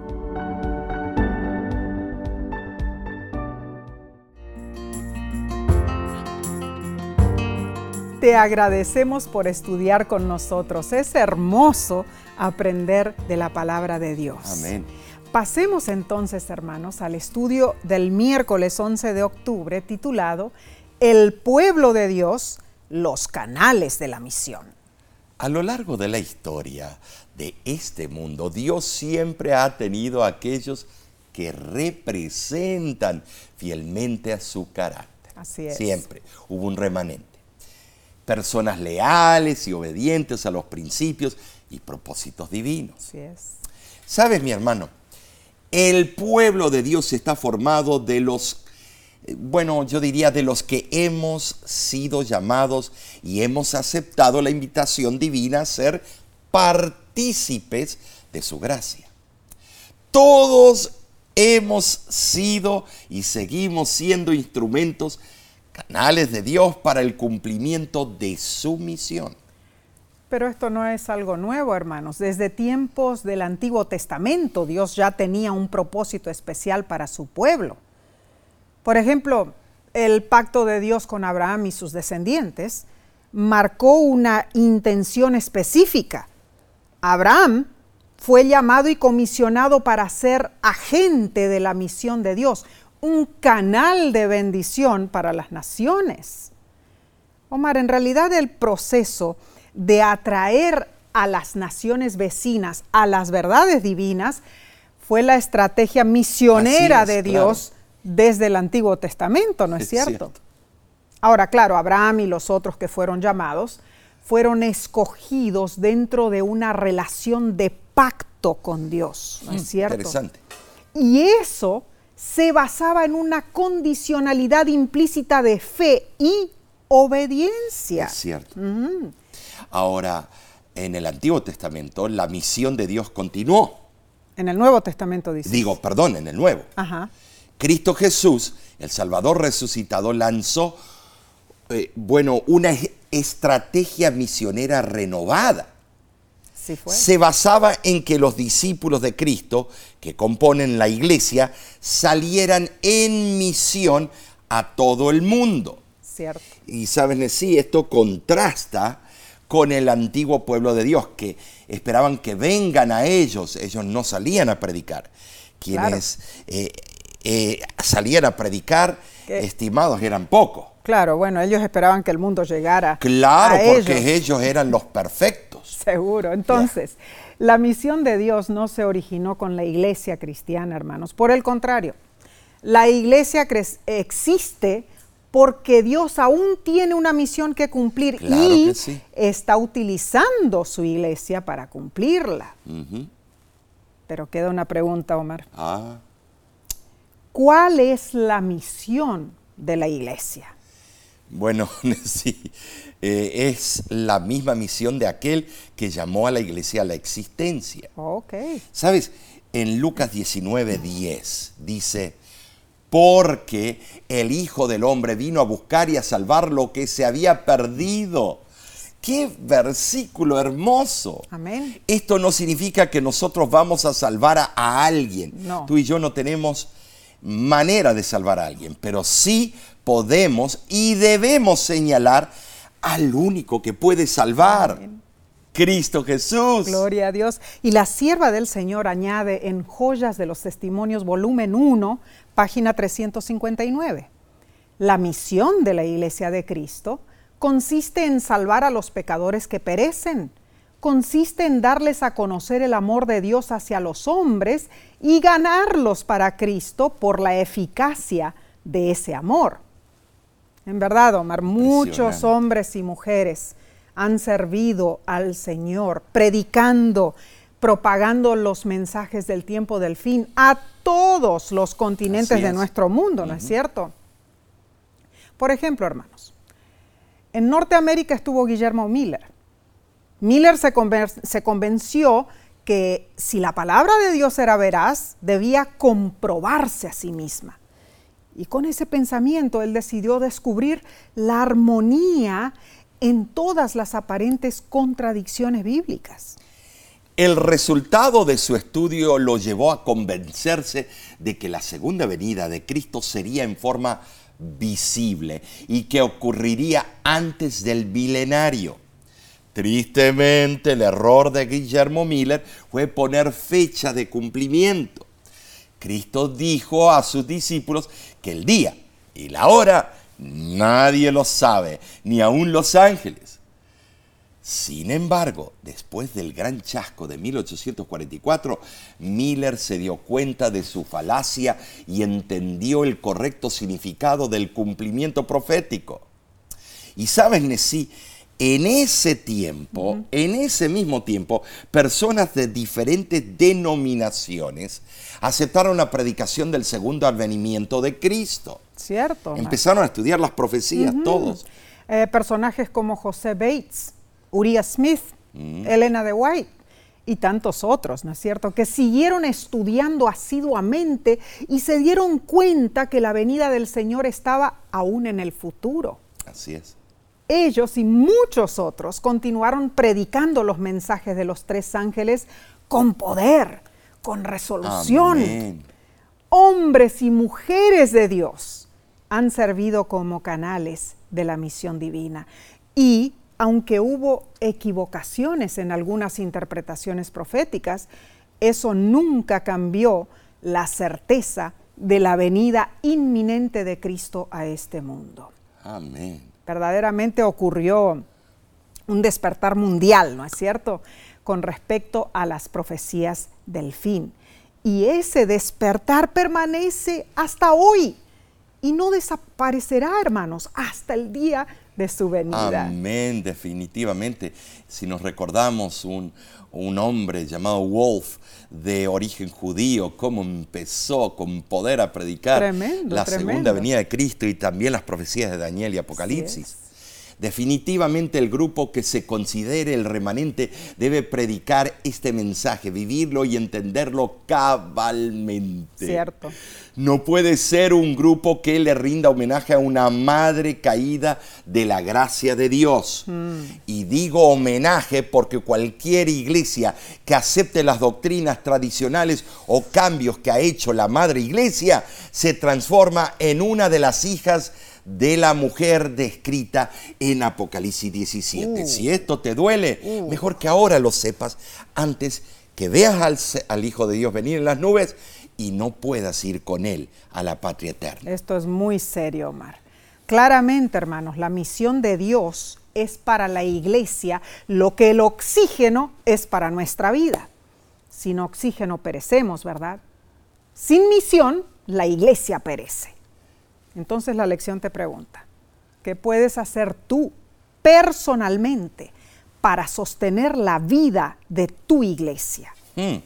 Te agradecemos por estudiar con nosotros. Es hermoso aprender de la palabra de Dios. Amén. Pasemos entonces, hermanos, al estudio del miércoles 11 de octubre titulado El pueblo de Dios los canales de la misión. A lo largo de la historia de este mundo, Dios siempre ha tenido a aquellos que representan fielmente a su carácter. Así es. Siempre hubo un remanente. Personas leales y obedientes a los principios y propósitos divinos. Así es. Sabes, mi hermano, el pueblo de Dios está formado de los bueno, yo diría de los que hemos sido llamados y hemos aceptado la invitación divina a ser partícipes de su gracia. Todos hemos sido y seguimos siendo instrumentos, canales de Dios para el cumplimiento de su misión. Pero esto no es algo nuevo, hermanos. Desde tiempos del Antiguo Testamento Dios ya tenía un propósito especial para su pueblo. Por ejemplo, el pacto de Dios con Abraham y sus descendientes marcó una intención específica. Abraham fue llamado y comisionado para ser agente de la misión de Dios, un canal de bendición para las naciones. Omar, en realidad el proceso de atraer a las naciones vecinas a las verdades divinas fue la estrategia misionera es, de Dios desde el Antiguo Testamento, ¿no es, Es cierto? cierto. Ahora, claro, Abraham y los otros que fueron llamados fueron escogidos dentro de una relación de pacto con Dios, ¿no es cierto? Interesante. Y eso se basaba en una condicionalidad implícita de fe y obediencia. Es cierto. Ahora, en el Antiguo Testamento, la misión de Dios continuó. En el Nuevo Testamento dice. Digo, perdón, en el Nuevo. Ajá. Cristo Jesús, el Salvador resucitado, lanzó, eh, bueno, una estrategia misionera renovada. Sí fue. Se basaba en que los discípulos de Cristo, que componen la iglesia, salieran en misión a todo el mundo. Cierto. Y saben, sí, esto contrasta con el antiguo pueblo de Dios, que esperaban que vengan a ellos. Ellos no salían a predicar. Quienes eh, eh, salían a predicar, ¿Qué? estimados, eran pocos. Claro, bueno, ellos esperaban que el mundo llegara Claro, a porque ellos. ellos eran los perfectos. Seguro. Entonces, la misión de Dios no se originó con la iglesia cristiana, hermanos. Por el contrario, la iglesia existe porque Dios aún tiene una misión que cumplir Claro y que sí. está utilizando su iglesia para cumplirla. Pero queda una pregunta, Omar. Ah, ¿Cuál es la misión de la iglesia? bueno, sí, eh, es la misma misión de aquel que llamó a la iglesia a la existencia. Ok. ¿Sabes? En Lucas 19, 10 dice, porque el Hijo del Hombre vino a buscar y a salvar lo que se había perdido. ¡Qué versículo hermoso! Amén. Esto no significa que nosotros vamos a salvar a, a alguien. No. Tú y yo no tenemos manera de salvar a alguien, pero sí podemos y debemos señalar al único que puede salvar, Cristo Jesús. Gloria a Dios. Y la sierva del Señor añade en Joyas de los Testimonios, volumen 1, página 359. La misión de la Iglesia de Cristo consiste en salvar a los pecadores que perecen, consiste en darles a conocer el amor de Dios hacia los hombres y ganarlos para Cristo por la eficacia de ese amor. En verdad, Omar, muchos hombres y mujeres han servido al Señor, predicando, propagando los mensajes del tiempo del fin a todos los continentes de es. nuestro mundo, ¿no es cierto? Por ejemplo, hermanos, en Norteamérica estuvo Guillermo Miller. Miller se, se convenció que si la palabra de Dios era veraz, debía comprobarse a sí misma. Y con ese pensamiento él decidió descubrir la armonía en todas las aparentes contradicciones bíblicas. El resultado de su estudio lo llevó a convencerse de que la segunda venida de Cristo sería en forma visible y que ocurriría antes del milenario. Tristemente, el error de Guillermo Miller fue poner fecha de cumplimiento. Cristo dijo a sus discípulos que el día y la hora nadie lo sabe, ni aun los ángeles. Sin embargo, después del gran chasco de 1844, Miller se dio cuenta de su falacia y entendió el correcto significado del cumplimiento profético. Y sabes, Nesí, en ese tiempo, en ese mismo tiempo, personas de diferentes denominaciones aceptaron la predicación del segundo advenimiento de Cristo. ¿Cierto? Empezaron a estudiar las profecías todos. Eh, personajes como José Bates, Uriah Smith, Elena de White y tantos otros, ¿no es cierto? Que siguieron estudiando asiduamente y se dieron cuenta que la venida del Señor estaba aún en el futuro. Así es. Ellos y muchos otros continuaron predicando los mensajes de los tres ángeles con poder, con resolución. Amén. Hombres y mujeres de Dios han servido como canales de la misión divina. Y aunque hubo equivocaciones en algunas interpretaciones proféticas, eso nunca cambió la certeza de la venida inminente de Cristo a este mundo. Amén. Verdaderamente ocurrió un despertar mundial, ¿no es cierto?, con respecto a las profecías del fin. Y ese despertar permanece hasta hoy y no desaparecerá, hermanos, hasta el día de su venida. Amén, definitivamente. Si nos recordamos un, un hombre llamado Wolf de origen judío, cómo empezó con poder a predicar la segunda venida de Cristo y también las profecías de Daniel y Apocalipsis. Definitivamente el grupo que se considere el remanente debe predicar este mensaje, vivirlo y entenderlo cabalmente. Cierto. No puede ser un grupo que le rinda homenaje a una madre caída de la gracia de Dios. Mm. Y digo homenaje porque cualquier iglesia que acepte las doctrinas tradicionales o cambios que ha hecho la madre iglesia se transforma en una de las hijas de la mujer descrita en Apocalipsis 17. Uh. Si esto te duele, uh. mejor que ahora lo sepas antes que veas al, al, Hijo de Dios venir en las nubes y no puedas ir con Él a la patria eterna. Esto es muy serio, Omar. Claramente, hermanos, la misión de Dios es para la iglesia lo que el oxígeno es para nuestra vida. Sin oxígeno perecemos, ¿verdad? Sin misión, la iglesia perece. Entonces la lección te pregunta, ¿qué puedes hacer tú personalmente para sostener la vida de tu iglesia? Hmm.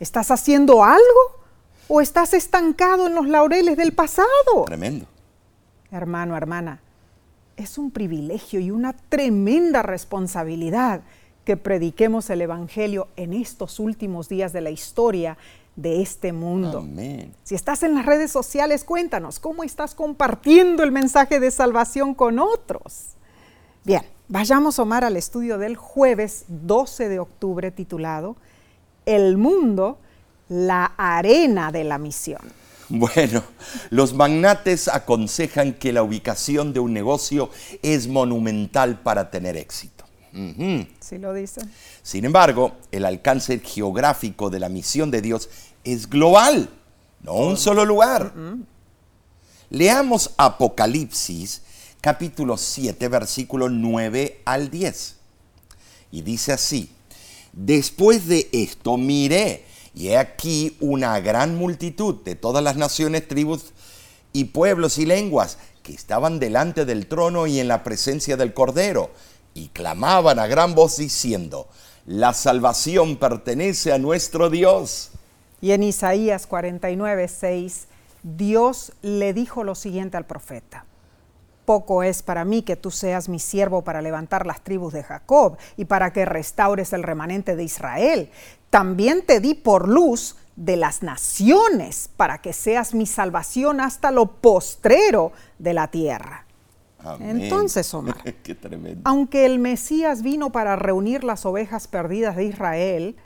¿Estás haciendo algo o estás estancado en los laureles del pasado? Tremendo. Hermano, hermana, es un privilegio y una tremenda responsabilidad que prediquemos el Evangelio en estos últimos días de la historia de este mundo. Si estás en las redes sociales, cuéntanos cómo estás compartiendo el mensaje de salvación con otros. Bien, vayamos, Omar, al estudio del jueves 12 de octubre titulado El mundo, la arena de la misión. Bueno, los magnates aconsejan que la ubicación de un negocio es monumental para tener éxito. Sí lo dicen. Sin embargo, el alcance geográfico de la misión de Dios es global, no un solo lugar. Leamos Apocalipsis capítulo 7, versículo 9 al 10. Y dice así, después de esto miré, y he aquí una gran multitud de todas las naciones, tribus y pueblos y lenguas que estaban delante del trono y en la presencia del Cordero, y clamaban a gran voz diciendo, la salvación pertenece a nuestro Dios y en Isaías 49, 6, Dios le dijo lo siguiente al profeta. Poco es para mí que tú seas mi siervo para levantar las tribus de Jacob y para que restaures el remanente de Israel. También te di por luz de las naciones para que seas mi salvación hasta lo postrero de la tierra. Entonces, Omar, aunque el Mesías vino para reunir las ovejas perdidas de Israel,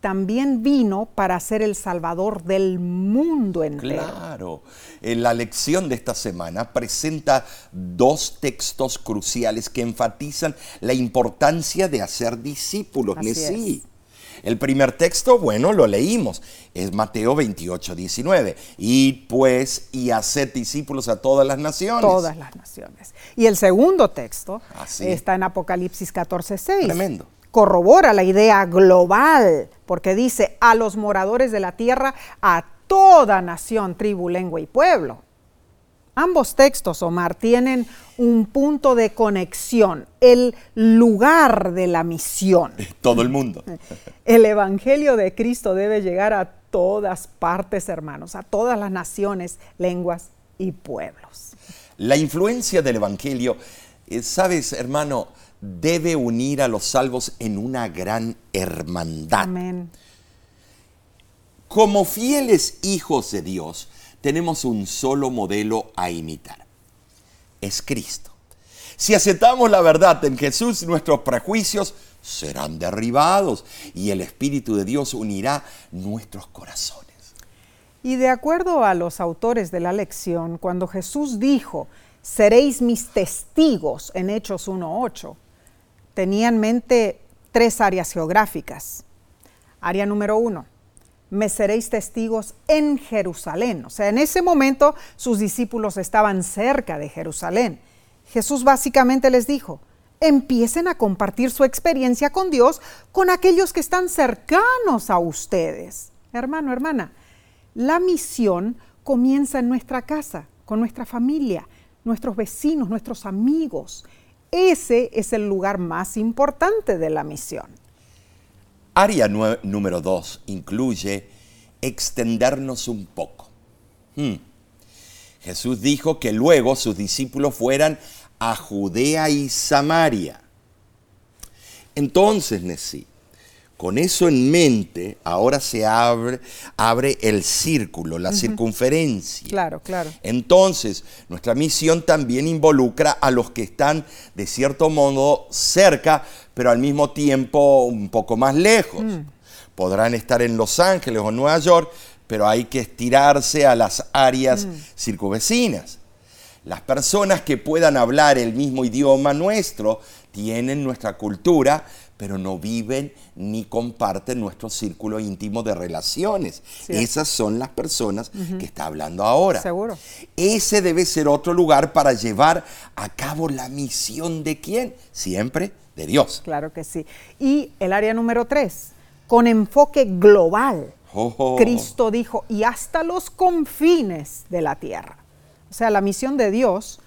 también vino para ser el Salvador del mundo entero. Claro. En la lección de esta semana presenta dos textos cruciales que enfatizan la importancia de hacer discípulos. Así El primer texto, bueno, lo leímos, es Mateo 28, 19. Y pues, y haced discípulos a todas las naciones. Todas las naciones. Y el segundo texto está en Apocalipsis 14, 6. Tremendo corrobora la idea global, porque dice a los moradores de la tierra, a toda nación, tribu, lengua y pueblo. Ambos textos, Omar, tienen un punto de conexión, el lugar de la misión. Todo el mundo. El Evangelio de Cristo debe llegar a todas partes, hermanos, a todas las naciones, lenguas y pueblos. La influencia del Evangelio, eh, sabes, hermano, debe unir a los salvos en una gran hermandad. Amén. Como fieles hijos de Dios, tenemos un solo modelo a imitar. Es Cristo. Si aceptamos la verdad en Jesús, nuestros prejuicios serán derribados y el Espíritu de Dios unirá nuestros corazones. Y de acuerdo a los autores de la lección, cuando Jesús dijo, seréis mis testigos en Hechos 1.8, tenía en mente tres áreas geográficas. Área número uno, me seréis testigos en Jerusalén. O sea, en ese momento sus discípulos estaban cerca de Jerusalén. Jesús básicamente les dijo, empiecen a compartir su experiencia con Dios con aquellos que están cercanos a ustedes. Hermano, hermana, la misión comienza en nuestra casa, con nuestra familia, nuestros vecinos, nuestros amigos. Ese es el lugar más importante de la misión. Área número dos incluye extendernos un poco. Hmm. Jesús dijo que luego sus discípulos fueran a Judea y Samaria. Entonces, Nesí, con eso en mente, ahora se abre, abre el círculo, la circunferencia. Claro, claro. Entonces, nuestra misión también involucra a los que están, de cierto modo, cerca, pero al mismo tiempo un poco más lejos. Mm. Podrán estar en Los Ángeles o Nueva York, pero hay que estirarse a las áreas mm. circunvecinas. Las personas que puedan hablar el mismo idioma nuestro tienen nuestra cultura, pero no viven ni comparten nuestro círculo íntimo de relaciones. Esas son las personas que está hablando ahora. Seguro. Ese debe ser otro lugar para llevar a cabo la misión de quién? Siempre de Dios. Claro que sí. Y el área número tres, con enfoque global. Oh. Cristo dijo, y hasta los confines de la tierra. O sea, la misión de Dios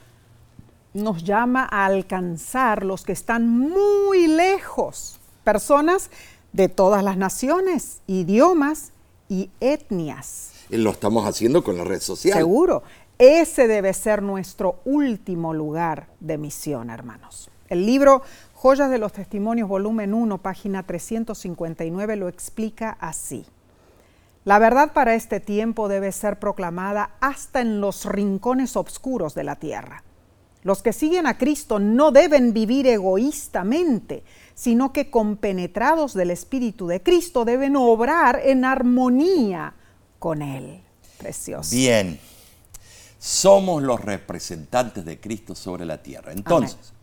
nos llama a alcanzar los que están muy lejos, personas de todas las naciones, idiomas y etnias. Lo estamos haciendo con la red social. Seguro. Ese debe ser nuestro último lugar de misión, hermanos. El libro Joyas de los Testimonios, volumen 1, página 359, lo explica así. La verdad para este tiempo debe ser proclamada hasta en los rincones oscuros de la tierra. Los que siguen a Cristo no deben vivir egoístamente, sino que compenetrados del Espíritu de Cristo deben obrar en armonía con Él. Precioso. Bien, somos los representantes de Cristo sobre la tierra. Entonces,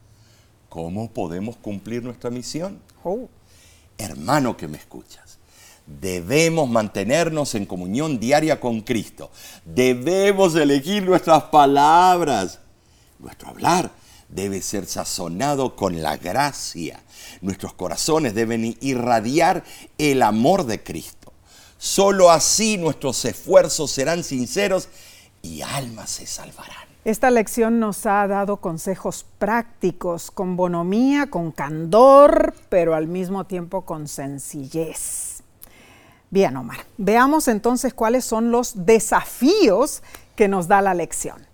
¿cómo podemos cumplir nuestra misión? Oh. Hermano que me escuchas, debemos mantenernos en comunión diaria con Cristo. Debemos elegir nuestras palabras nuestro hablar debe ser sazonado con la gracia. Nuestros corazones deben irradiar el amor de Cristo. Solo así nuestros esfuerzos serán sinceros y almas se salvarán. Esta lección nos ha dado consejos prácticos, con bonomía, con candor, pero al mismo tiempo con sencillez. Bien, Omar, veamos entonces cuáles son los desafíos que nos da la lección.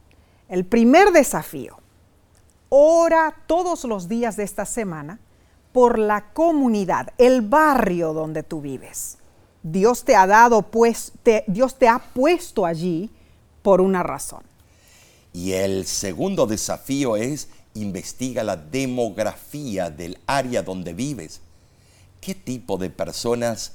El primer desafío, ora todos los días de esta semana por la comunidad, el barrio donde tú vives. Dios te ha dado, pues, Dios te ha puesto allí por una razón. Y el segundo desafío es investiga la demografía del área donde vives. ¿Qué tipo de personas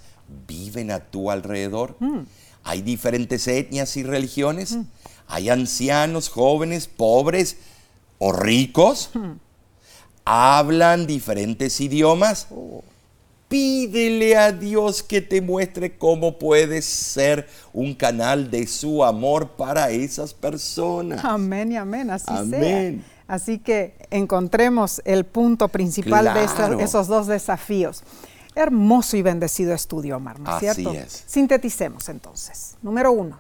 viven a tu alrededor? Mm. ¿Hay diferentes etnias y religiones? Mm. Hay ancianos, jóvenes, pobres o ricos. Hablan diferentes idiomas. Pídele a Dios que te muestre cómo puedes ser un canal de su amor para esas personas. Amén y amén, así amén. Así que encontremos el punto principal de esos dos desafíos. Hermoso y bendecido estudio, Omar, ¿no es cierto? Así es. Sinteticemos entonces. Número uno,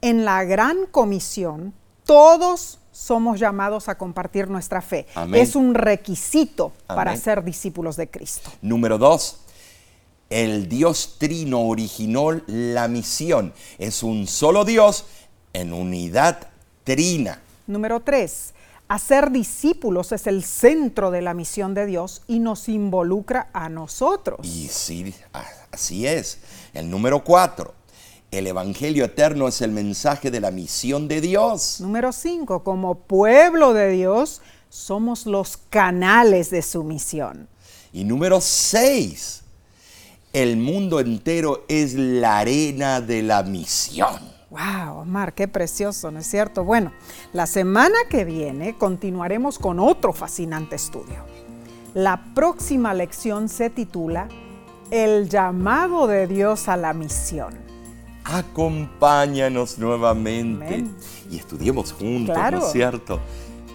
en la gran comisión, todos somos llamados a compartir nuestra fe. Es un requisito para ser discípulos de Cristo. Número dos, el Dios trino originó la misión. Es un solo Dios en unidad trina. Número tres, hacer discípulos es el centro de la misión de Dios y nos involucra a nosotros. Y sí, así es. El número cuatro, el Evangelio eterno es el mensaje de la misión de Dios. Número 5. Como pueblo de Dios, somos los canales de su misión. Y número 6. El mundo entero es la arena de la misión. Wow, Omar, qué precioso, ¿no es cierto? Bueno, la semana que viene continuaremos con otro fascinante estudio. La próxima lección se titula El llamado de Dios a la misión acompáñanos nuevamente y estudiemos juntos, ¿no es cierto?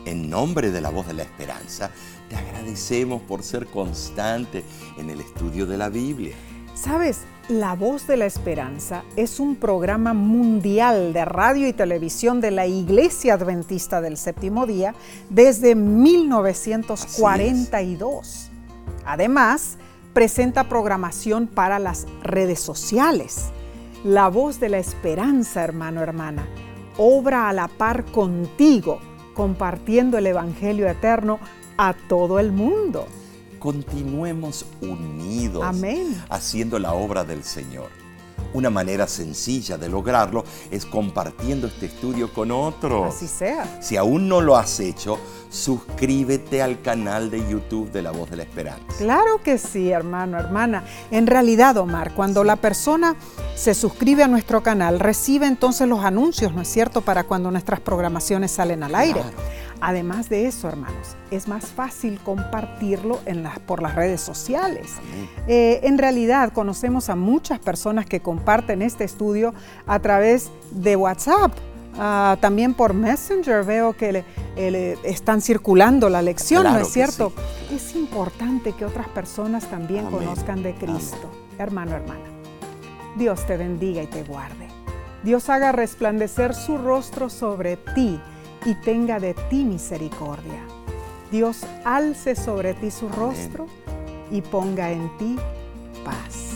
En nombre de la voz de la esperanza, te agradecemos por ser constante en el estudio de la Biblia. Sabes, La Voz de la Esperanza es un programa mundial de radio y televisión de la Iglesia Adventista del Séptimo Día desde 1942. Además, presenta programación para las redes sociales. La Voz de la Esperanza, hermano, hermana, obra a la par contigo, compartiendo el Evangelio eterno a todo el mundo. Continuemos unidos Amén. haciendo la obra del Señor. Una manera sencilla de lograrlo es compartiendo este estudio con otros. Así sea. Si aún no lo has hecho, suscríbete al canal de YouTube de La Voz de la Esperanza. Claro que sí, hermano, hermana. En realidad, Omar, cuando la persona se suscribe a nuestro canal, recibe entonces los anuncios, ¿no es cierto?, para cuando nuestras programaciones salen al aire. Claro. Además de eso, hermanos, es más fácil compartirlo en las, por las redes sociales. Eh, en realidad, conocemos a muchas personas que comparten este estudio a través de WhatsApp. Ah, también por Messenger veo que le- eh, le están circulando la lección, ¿no es cierto? Es importante que otras personas también Amén. conozcan de Cristo. Hermano, hermana, Dios te bendiga y te guarde. Dios haga resplandecer su rostro sobre ti y tenga de ti misericordia. Dios alce sobre ti su rostro y ponga en ti paz.